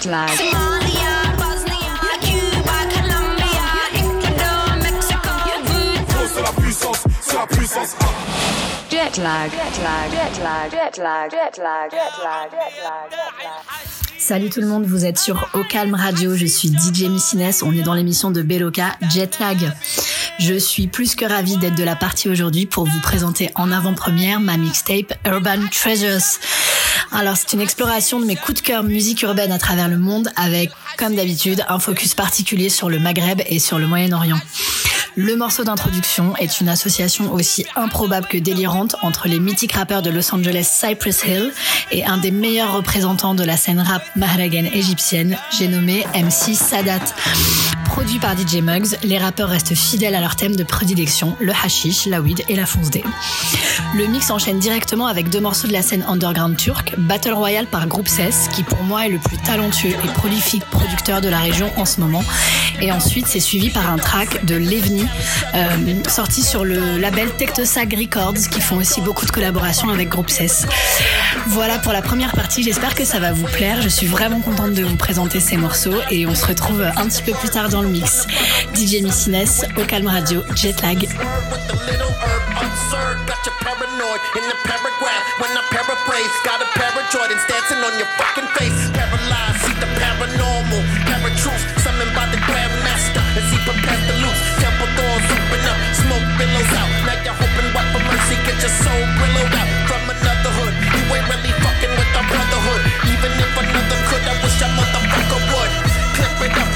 Jet lag. Somalia, Bosnia, Cuba, Colombia, Ecuador, Mexico. C'est la puissance, c'est la puissance. Jet lag, jet lag, jet lag, jet lag, jet lag, jet lag, jet lag, jet lag. Salut tout le monde, vous êtes sur Au Calme Radio, je suis DJ Missines, on est dans l'émission de Beloka Jetlag. Je suis plus que ravie d'être de la partie aujourd'hui pour vous présenter en avant-première ma mixtape Urban Treasures. Alors c'est une exploration de mes coups de cœur musique urbaine à travers le monde avec, comme d'habitude, un focus particulier sur le Maghreb et sur le Moyen-Orient. Le morceau d'introduction est une association aussi improbable que délirante entre les mythiques rappeurs de Los Angeles Cypress Hill et un des meilleurs représentants de la scène rap mahragan égyptienne, j'ai nommé MC Sadat. Produit par DJ Muggs, les rappeurs restent fidèles à leur thème de prédilection, le hashish, la weed et la fonce D. Le mix enchaîne directement avec deux morceaux de la scène underground turque, Battle Royale par Groupe 16, qui pour moi est le plus talentueux et prolifique producteur de la région en ce moment. Et ensuite, c'est suivi par un track de Levni, euh, sorti sur le label Tectosag Records, qui font aussi beaucoup de collaborations avec Groupe 16. Voilà pour la première partie, j'espère que ça va vous plaire. Je suis vraiment contente de vous présenter ces morceaux et on se retrouve un petit peu plus tard dans le mix. DJ Missines, au Calme Radio, Jetlag. Doors open up, smoke billows out. Now you're hoping what for mercy, get your soul willowed out from another hood. You ain't really fucking with the brotherhood. Even if another could, I wish a motherfucker would. Clip it up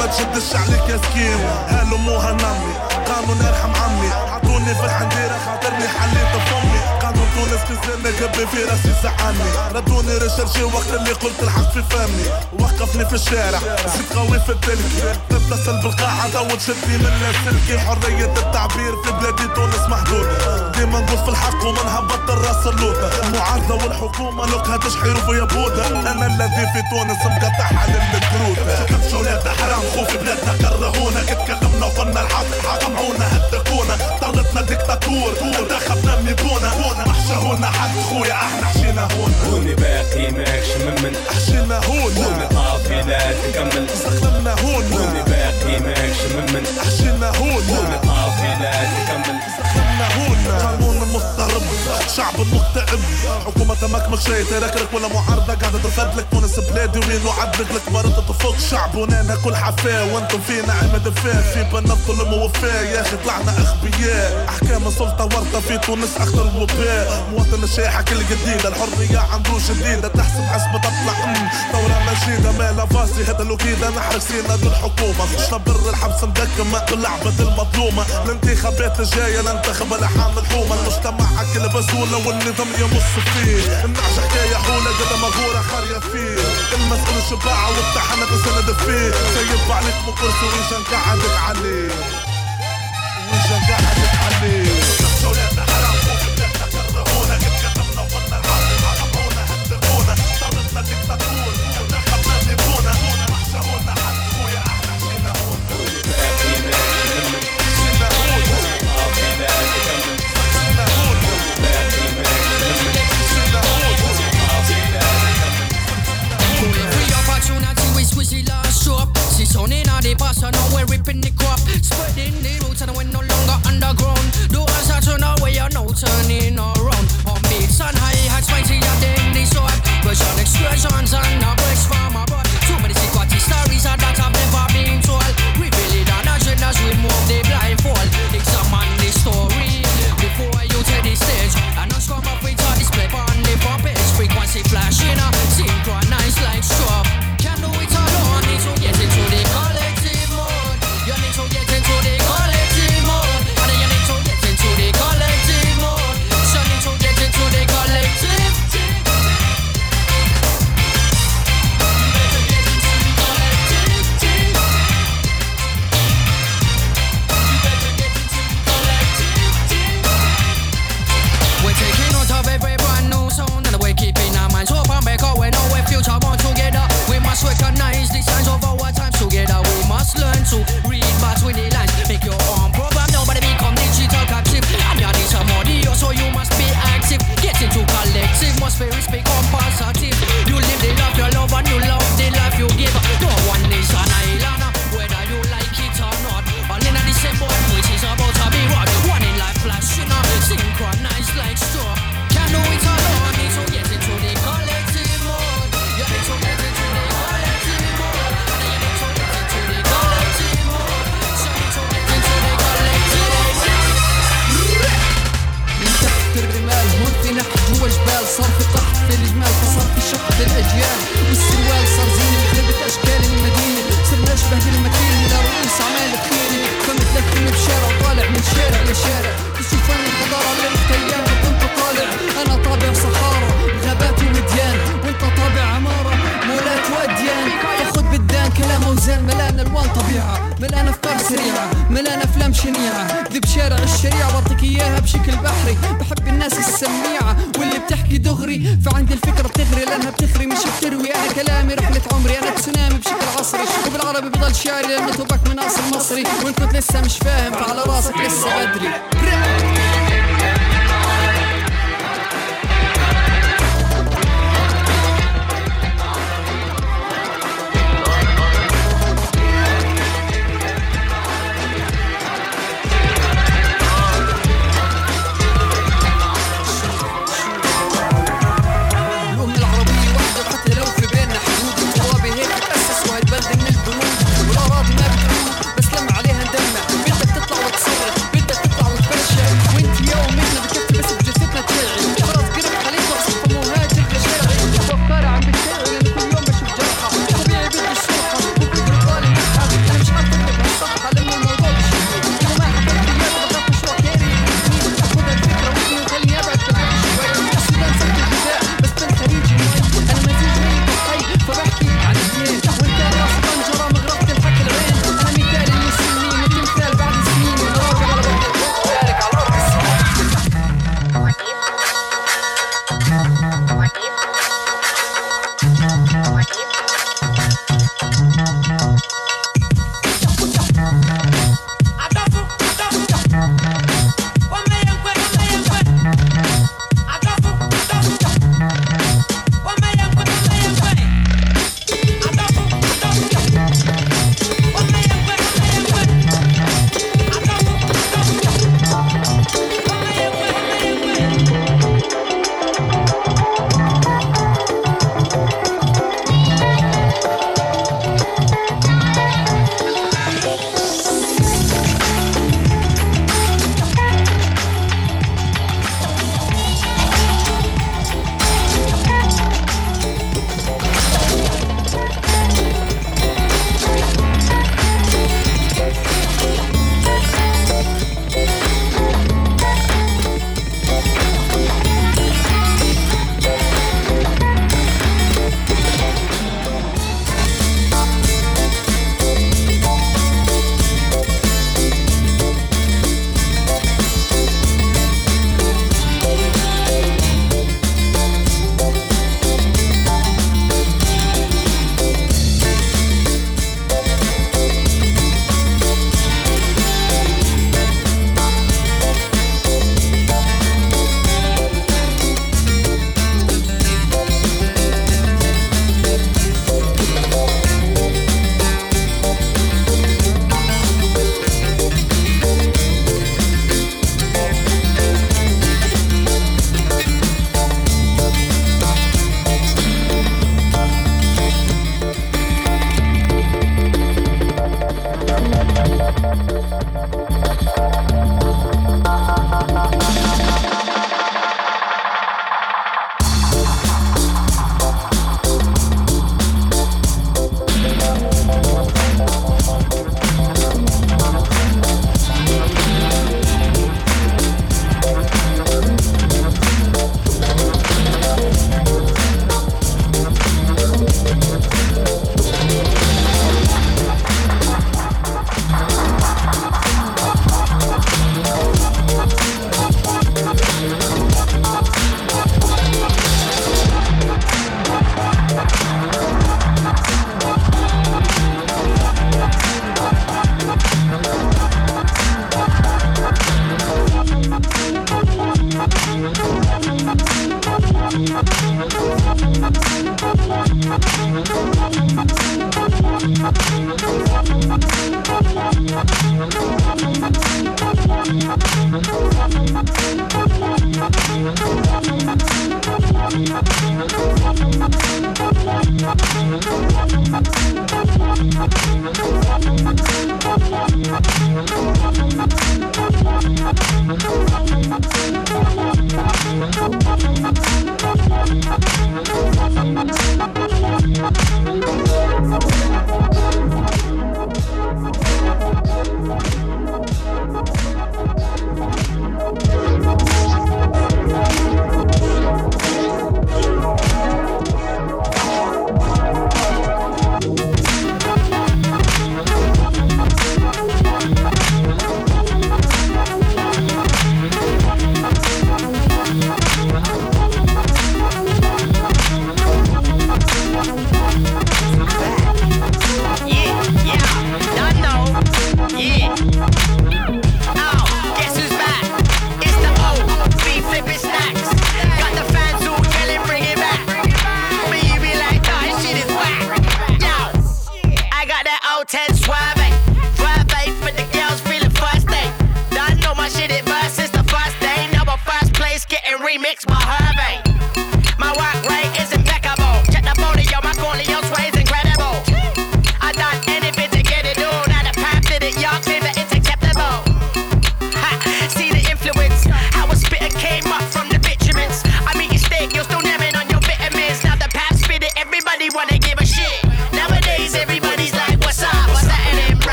ما تشدش عليك يا هالو هالموها نمي. قامو نرحم عمي. عطوني فرحة نديرة خاطرني حليت فوق الناس كزلنا قبي في راسي زعلني ردوني ريشرجي وقت اللي قلت الحق في فمي. وقفني في الشارع زيد قوي في التلكي تتصل بالقاعة داود تشدني من لاسلكي حرية التعبير في بلادي تونس محدودة ديما نقول في الحق وما نهبط الراس اللوطة المعارضة والحكومة لوكها تشحير يا بودة أنا الذي في تونس مقطعها للكروتة تمشوا ولاد حرام خوفي تقب حكومة تمك مخشية تراكلك ولا معارضة. قاعدة ترفدلك تونس بلادي وين وعدك لك. مرض تفوق. شعب ونانا كل حفاه وأنتم في نعمة دفاه في بنا الظلم ووفاه يا أخي طلعنا اغبياء أحكام السلطة ورطة. في تونس اخطر الوباء مواطن الشيحة كل جديدة الحرية عنده جديدة تحسب حسب تطلع ام دورة مجيدة ما فاسي. هذا الوكيدة نحرق سيناد الحكومة. شرب الحبس مدكمة. اللعبة المظلومة. الانتخابات الجاية ننتخب لحام الحومة. المجتمع كل بسولة والنظام يمص فيه. منعش حكاية حولة قد مغورة خارية فيه. المسؤول الشباعة والتحنة تسند فيه. سيب عليك مقرص وإن شنقعدك عليه وإن شنقعدك عليه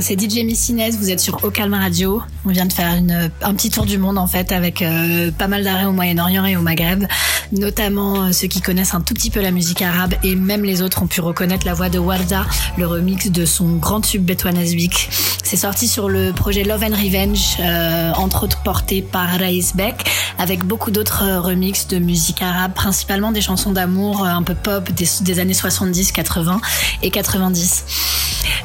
C'est DJ Missines, vous êtes sur Ocalma Radio. On vient de faire une, un petit tour du monde en fait avec euh, pas mal d'arrêts au Moyen-Orient et au Maghreb, notamment euh, ceux qui connaissent un tout petit peu la musique arabe et même les autres ont pu reconnaître la voix de Warda, le remix de son grand tube Betouan Azbik. C'est sorti sur le projet Love and Revenge, euh, entre autres porté par Raïs Beck, avec beaucoup d'autres euh, remixes de musique arabe, principalement des chansons d'amour euh, un peu pop des années 70, 80 et 90.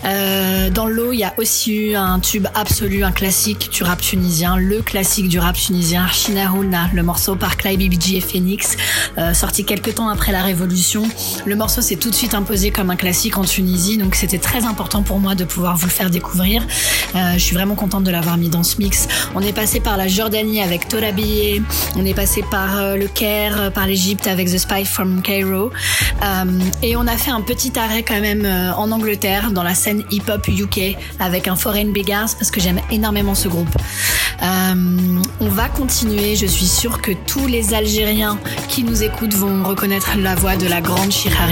Euh, dans l'eau, il y a aussi eu un tube absolu, un classique du rap tunisien, le classique du rap tunisien, Shinahoulna, le morceau par Clyde BBG et Phoenix, euh, sorti quelques temps après la Révolution. Le morceau s'est tout de suite imposé comme un classique en Tunisie, donc c'était très important pour moi de pouvoir vous le faire découvrir. Euh, je suis vraiment contente de l'avoir mis dans ce mix. On est passé par la Jordanie avec Torabiye, on est passé par euh, le Caire, euh, par l'Égypte avec The Spy from Cairo, et on a fait un petit arrêt quand même en Angleterre dans la scène hip-hop UK avec un Foreign Beggars parce que j'aime énormément ce groupe. Euh, on va continuer, je suis sûre que tous les Algériens qui nous écoutent vont reconnaître la voix de la grande Shira.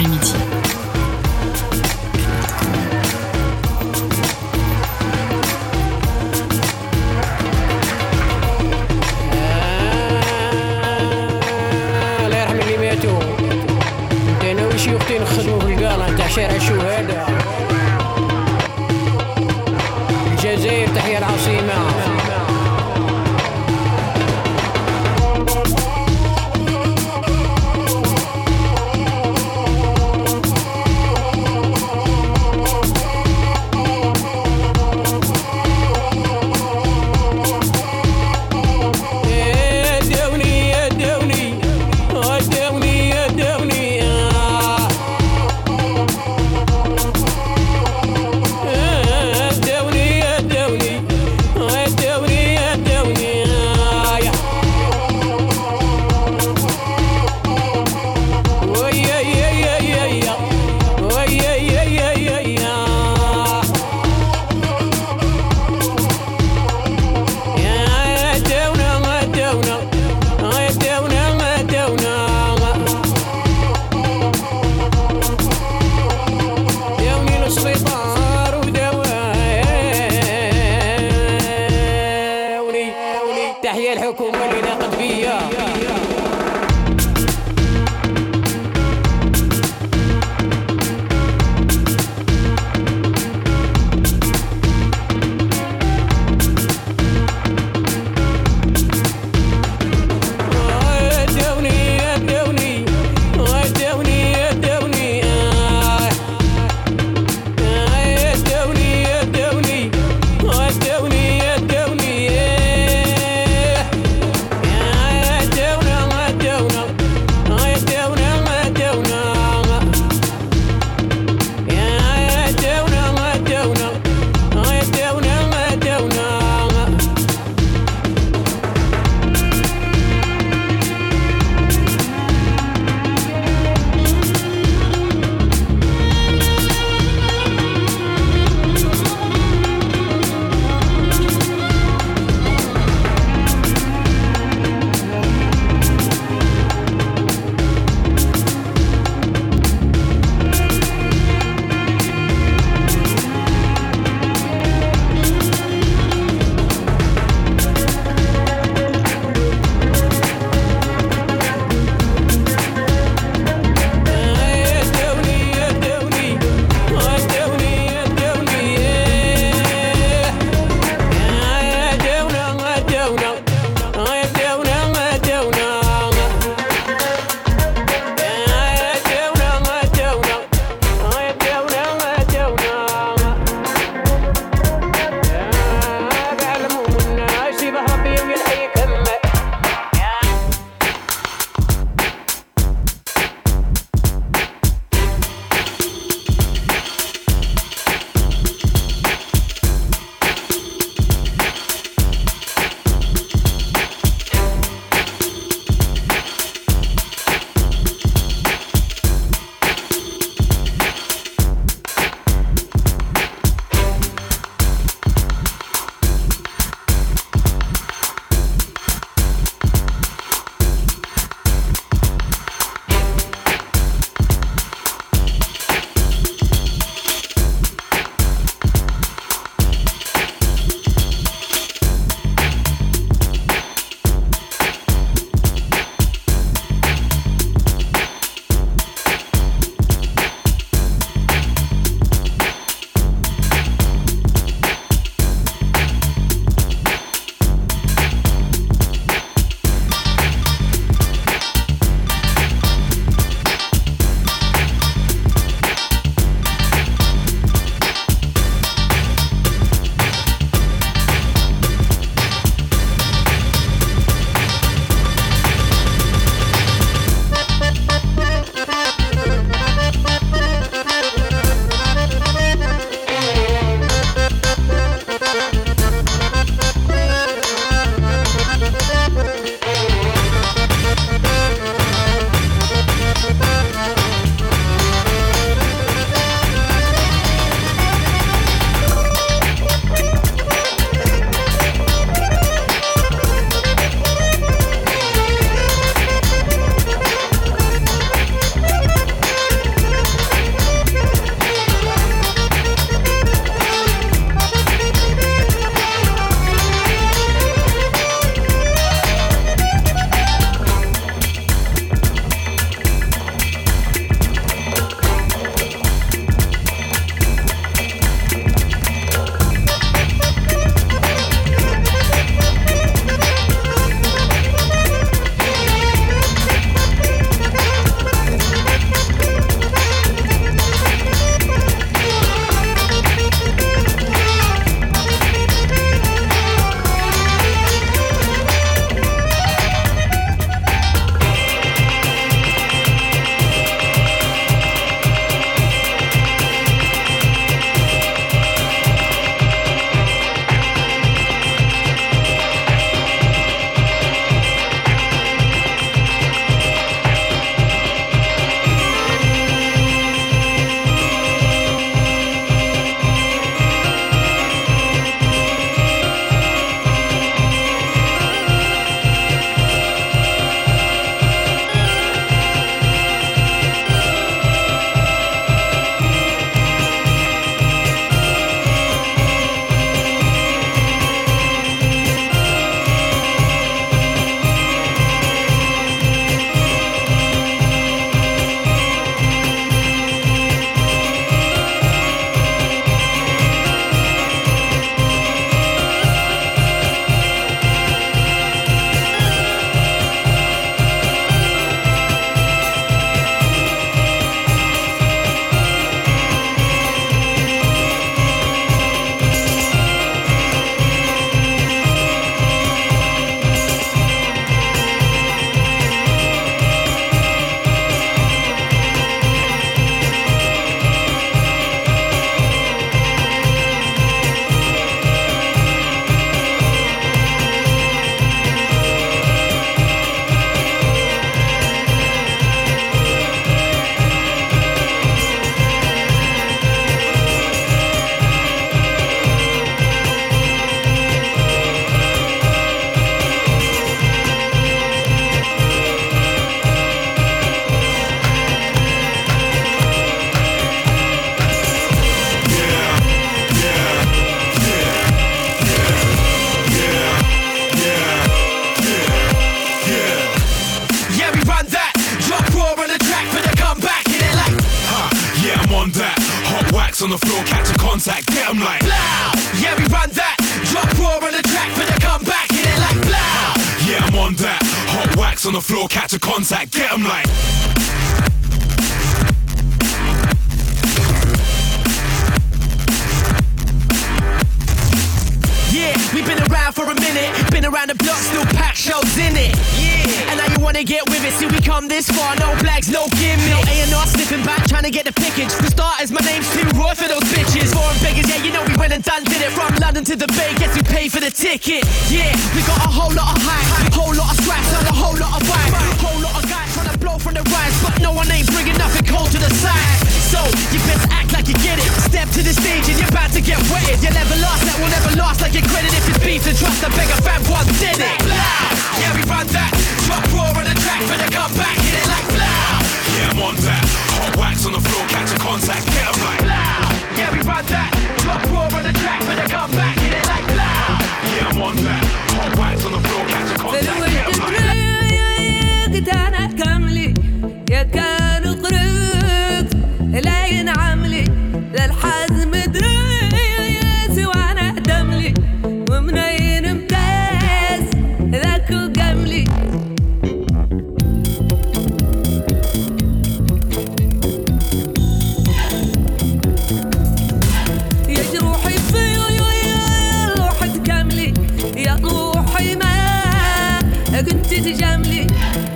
Hasreti cemli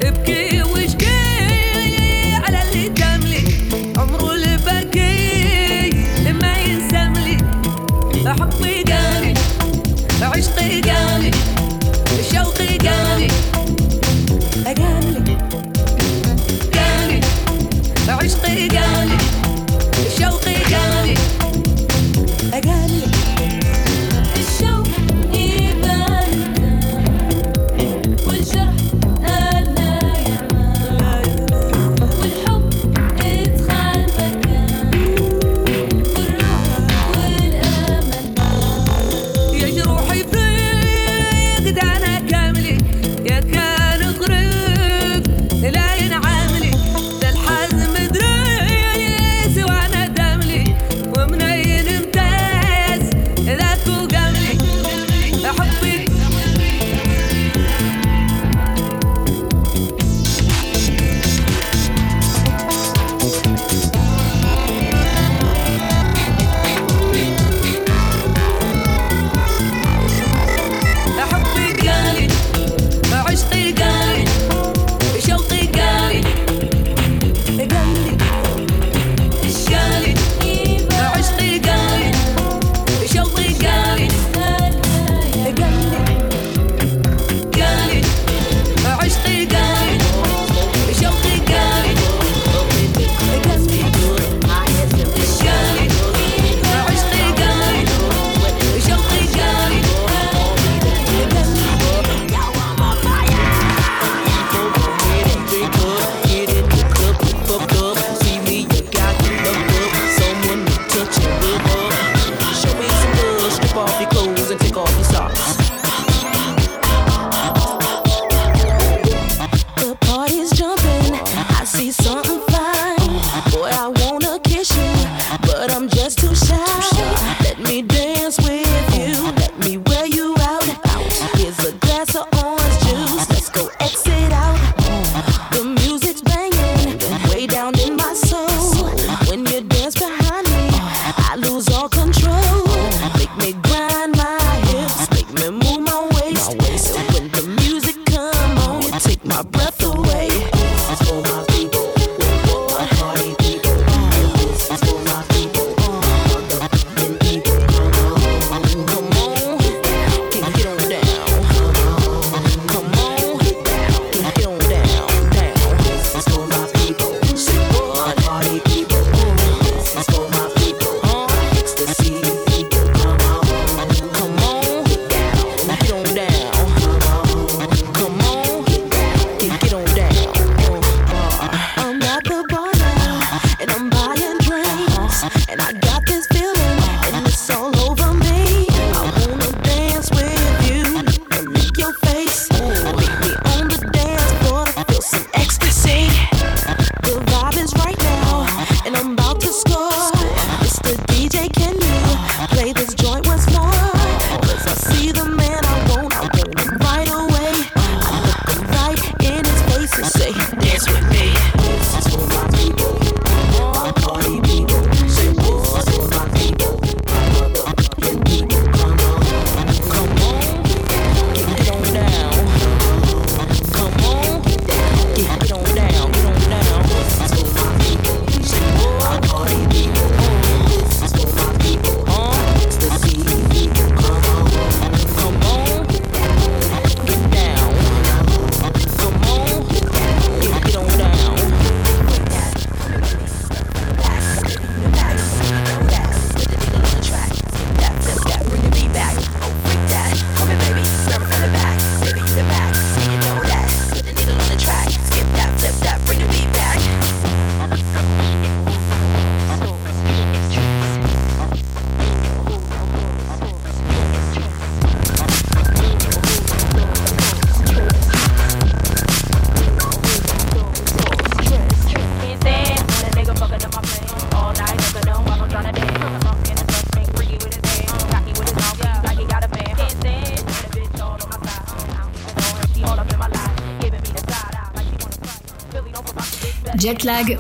öpgü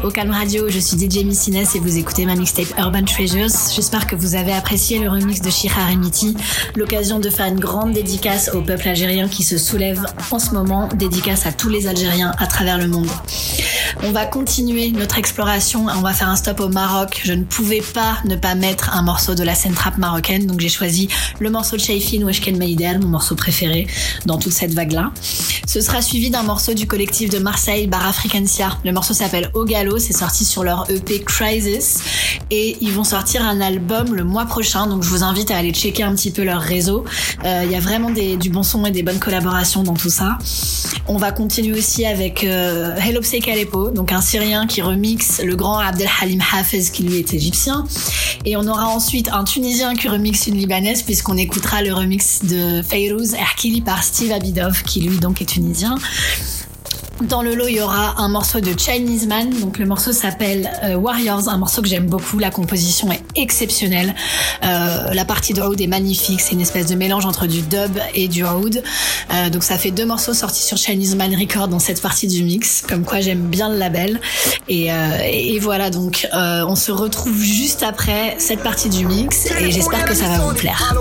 Au Calme Radio, je suis DJ Missines et vous écoutez ma mixtape Urban Treasures. J'espère que vous avez apprécié le remix de Shira Remiti, l'occasion de faire une grande dédicace au peuple algérien qui se soulève en ce moment, dédicace à tous les Algériens à travers le monde. On va continuer notre exploration, on va faire un stop au Maroc. Je ne pouvais pas ne pas mettre un morceau de la scène trap marocaine, donc j'ai choisi le morceau de Shaifin Weshken Meidel, mon morceau préféré dans toute cette vague-là. Ce sera suivi d'un morceau du collectif de Marseille, Bar Africancia. Le morceau s'appelle Au Gallo, c'est sorti sur leur EP Crisis et ils vont sortir un album le mois prochain, donc je vous invite à aller checker un petit peu leur réseau. Euh, Il y a vraiment des- du bon son et des bonnes collaborations dans tout ça. On va continuer aussi avec euh, Hello Psek Aleppo, donc un Syrien qui remixe le grand Abdelhalim Hafez qui lui est égyptien. Et on aura ensuite un Tunisien qui remixe une Libanaise puisqu'on écoutera le remix de Fayrouz Erkili par Steve Abidov qui lui donc est tunisien. Dans le lot, il y aura un morceau de Chinese Man. Donc le morceau s'appelle euh, Warriors, un morceau que j'aime beaucoup. La composition est exceptionnelle. Euh, la partie de Road est magnifique. C'est une espèce de mélange entre du dub et du Road. Euh, donc ça fait deux morceaux sortis sur Chinese Man Record dans cette partie du mix. Comme quoi j'aime bien le label. Et, euh, et voilà donc on se retrouve juste après cette partie du mix et j'espère que ça va vous plaire.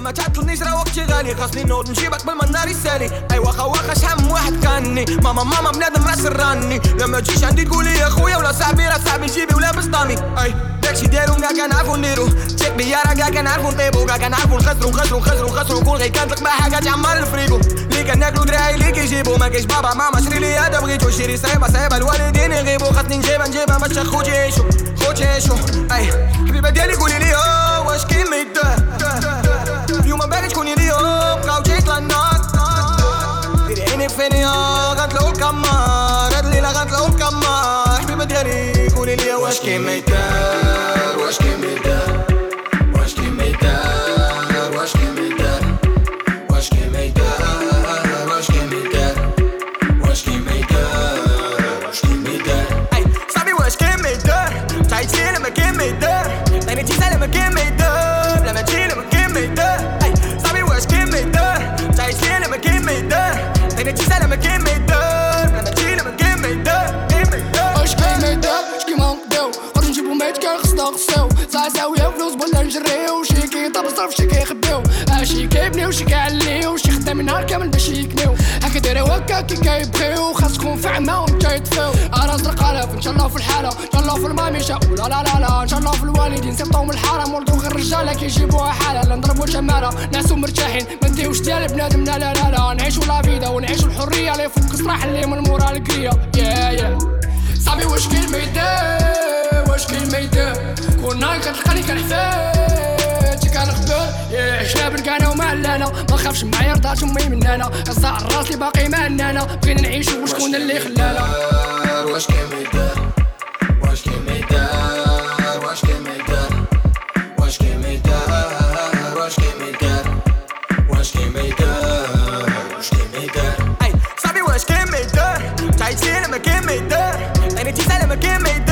ما تعطلنيش راه وقتي غالي. خاصني نوض نجيبك بالمنار يسالي أي واخا شحال واحد كاني. ماما ماما بنادم راس راني لما تجيش عندي تقولي يا خويا ولا صاحبي راه صاحبي جيبي ولا بسطامي. أي داكشي دارو كاع كنعرفو نديرو. تيك بيا راه كاع كنعرفو نطيبو. كاع كنعرفو نخسرو نخسرو نخسرو نخسرو. كون غير كانت ما حاجة تعمر الفريقو. اللي كناكلو دراعي اللي كيجيبو ما كاينش بابا ماما شري لي هذا بغيتو. شري صعيبه صعيبه الوالدين يغيبو. خاصني نجيبها نجيبها باش خوتي يعيشو خوتي يعيشو. أي حبيبة ديالي قولي لي واش كاين ما فينيا غتلعو الكمار؟ هاد الليلة غتلعو الكمار. حبيبة ديالي قولي ليا واش كاين ما يدار واش كاين ما يدار. نغساو ساعة ساوية فلوس بولا نجريو شي كيطاب صرف شي كيخبيو شي كيبنيو شي كيعليو شي خدام نهار كامل باش يكنيو. هكا دايرة هكا كي كيبغيو. خاصكم في عما وكيطفيو أنا زرق الاف إن شاء الله في الحالة. إن شاء الله في الماميشة ولا لا لا لا إن شاء الله في الوالدين. سيبطو من الحرام ولدو غير الرجالة كيجيبوها حالة. لا نضربو شمارة نعسو مرتاحين. ما نديوش ديال بنادم لا لا لا نعيشو لا فيدا ونعيشو الحرية. اللي يفك صراح اللي من مورا الكرية يا يا صاحبي واش يدار واش كاين ما يدار كنا كتلقاني كنحفاتي كنخبر عشنا بالكانا ومعلانا ما خافش معايا رضات امي من أنا غزا الراس اللي باقي معنا بغينا نعيشو وشكون اللي خلانا واش كاين ما يدار واش كاين ما يدار واش كاين ما يدار واش كاين ما يدار واش كاين ما يدار واش كاين ما يدار واش كاين ما يدار اي صاحبي واش كاين ما يدار تعيطي لما كاين ما يدار عيني تيسال لما كاين ما يدار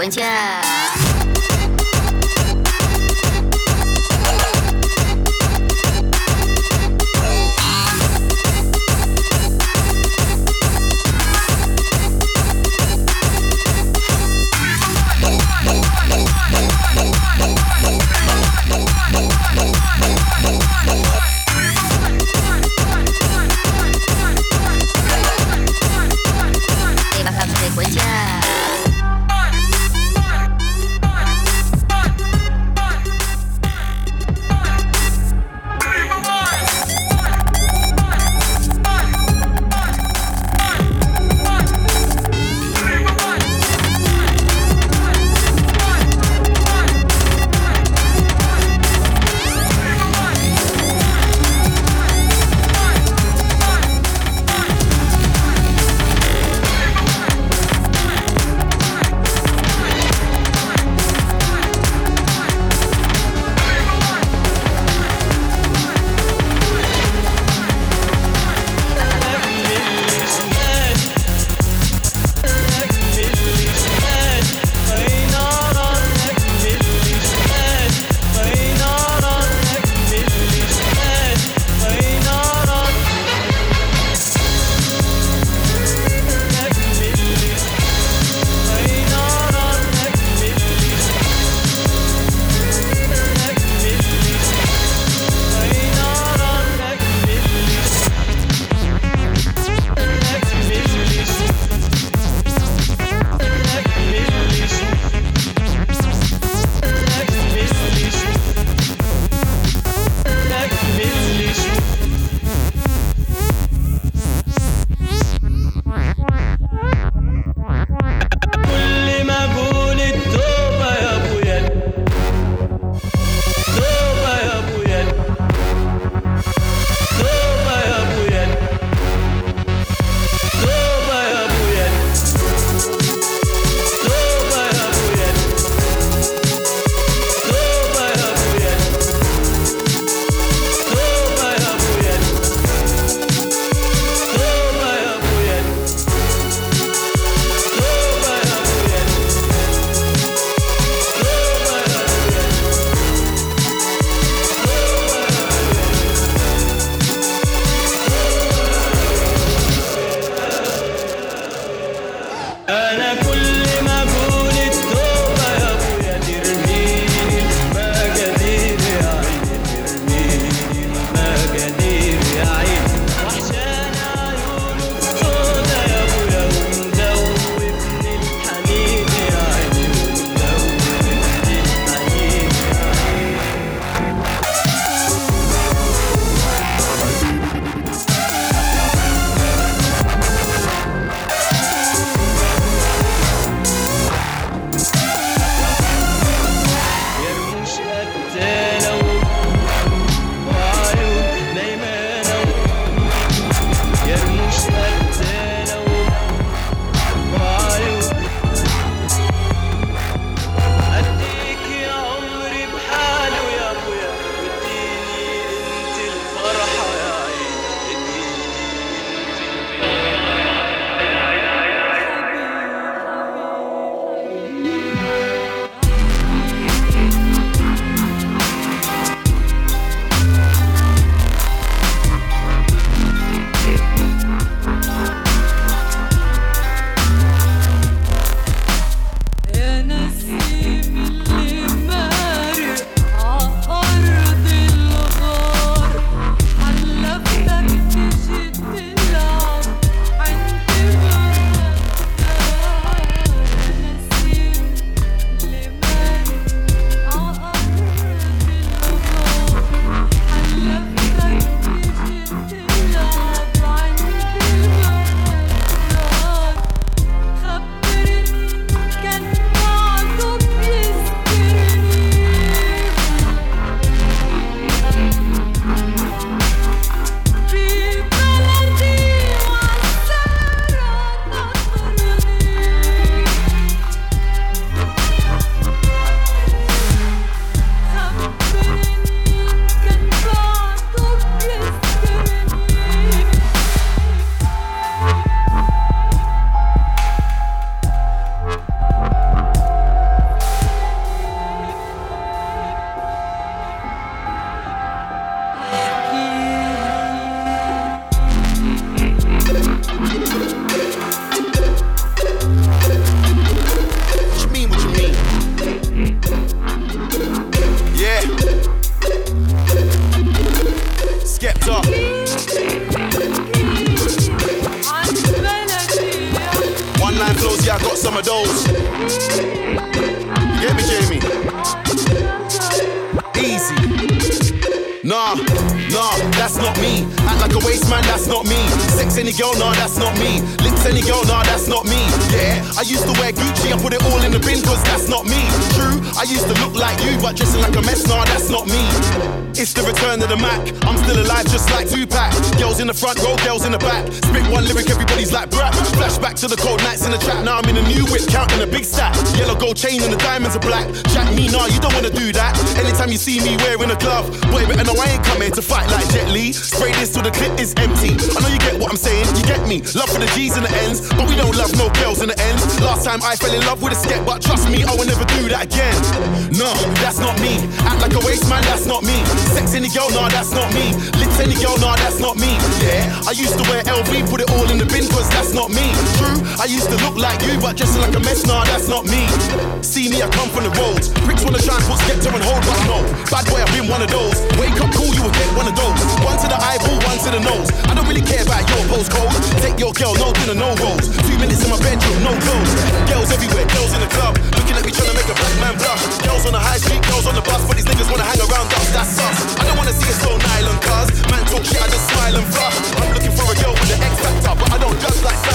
文倩 the front row, girls in the back. Spit one lyric, everybody's like brat. Flashback to the cold nights in the trap. Now I'm in a new whip, counting a big stack. Yellow gold chain and the diamonds are black. Jack me, nah, you don't wanna do that. Anytime you see me wearing a glove, boy, better know I ain't come here to fight like Jet Li. Spray this till the clip is empty. I know you get what I'm saying, you get me. Love for the G's and the N's, but we don't love no girls in the ends. Last time I fell in love with a skep, but trust me, I will never do that again. No, that's not me. Act like a waste man, that's not me. Sex any girl, nah, that's not me. Lips any girl, nah, that's not me. Yeah, I used to wear LV, put it all in the bin, cause that's not me. True, I used to look like you, but dressing like a mess, nah, that's not me. See me, I come from the roads. Pricks wanna try and put Skepta and hold, but no. Bad boy, I've been one of those. Wake up cool, you will get one of those. One to the eyeball, one to the nose. I don't really care about your postcode. Take your girl, no dinner, no rolls. Two minutes in my bedroom, no clothes. Girls everywhere, girls in the club. Looking at me trying to make a black man blush. Girls on the high street, girls on the bus, but these niggas wanna hang around us, that's us. I don't wanna see a slow nylon cuz. Man talk shit, I just smile and flush. I'm looking for a girl with the X factor, but I don't dress like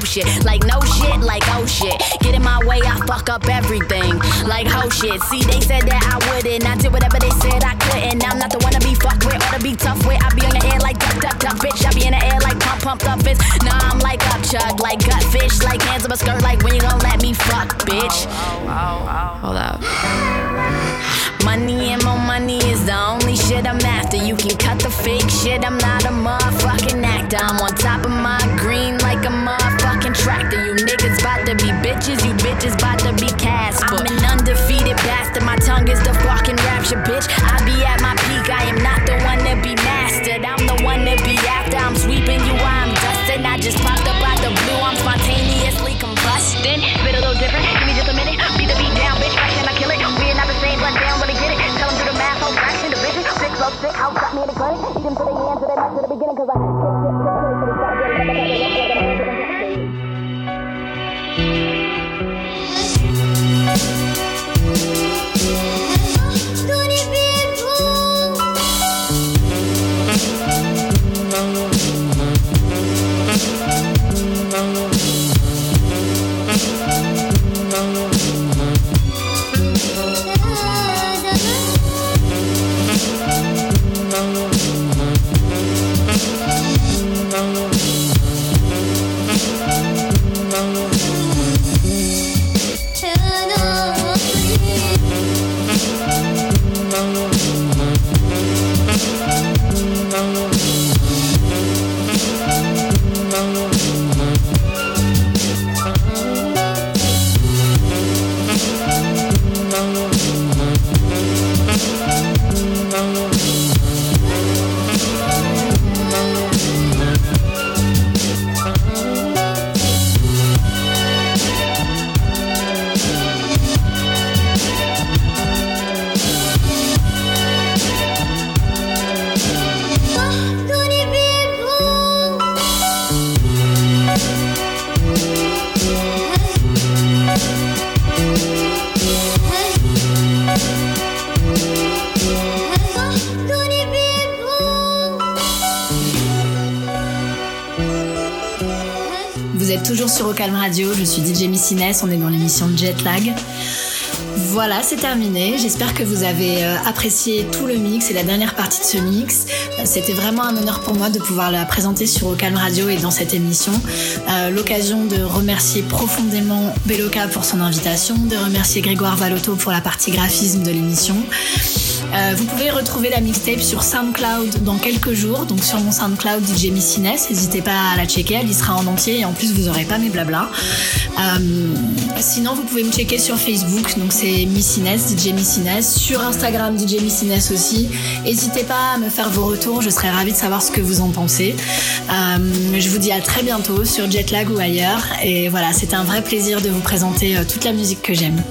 shit like no shit, like oh shit. Get in my way, I fuck up everything, like ho shit. See, they said that I wouldn't, I did whatever they said I couldn't. I'm not the one to be fucked with or to be tough with. I be on your air like duck, duck, duck, bitch. I be in the air like pump, pumped up fist. Nah, I'm like up chug, like gut fish, like hands up a skirt, like when you gon' let me fuck, bitch. Hold up. Money and more money is the only shit I'm after. You can cut the fake shit, I'm not a motherfucking actor. I'm on top of my green like a motherfucking you niggas bout to be bitches, you bitches bout to be cast. I'm an undefeated bastard, my tongue is the fucking rapture, bitch. I be at my peak, I am not the one to be mastered. I'm the one to be after, I'm sweeping you, I'm dusting. I just popped up out the blue, I'm spontaneously combusting. Bit a little different, give me just a minute. Beat the beat down, bitch, fashion, I kill it. We're not the same, but down, really get it. Tell them do the math, whole fraction, division. Six, low, sick, house, got me in the clinic. Eat them to the end, to the neck, to the beginning, cause I get, get, get, get, get, get, get, get, get, get, Je suis DJ Missiness, on est dans l'émission Jetlag. Voilà, c'est terminé. J'espère que vous avez euh, apprécié tout le mix et la dernière partie de ce mix. Euh, C'était vraiment un honneur pour moi de pouvoir la présenter sur Ocalm Radio et dans cette émission. Euh, L'occasion de remercier profondément Beloka pour son invitation, de remercier Grégoire Valotto pour la partie graphisme de l'émission. Euh, vous pouvez retrouver la mixtape sur SoundCloud dans quelques jours, donc sur mon SoundCloud DJ Missines. N'hésitez pas à la checker, elle y sera en entier et en plus vous aurez pas mes blabla. Euh, sinon, vous pouvez me checker sur Facebook, donc c'est Missines, DJ Missines, sur Instagram DJ Missines aussi. N'hésitez pas à me faire vos retours, je serais ravie de savoir ce que vous en pensez. Euh, je vous dis à très bientôt sur Jetlag ou ailleurs. Et voilà, c'était un vrai plaisir de vous présenter toute la musique que j'aime.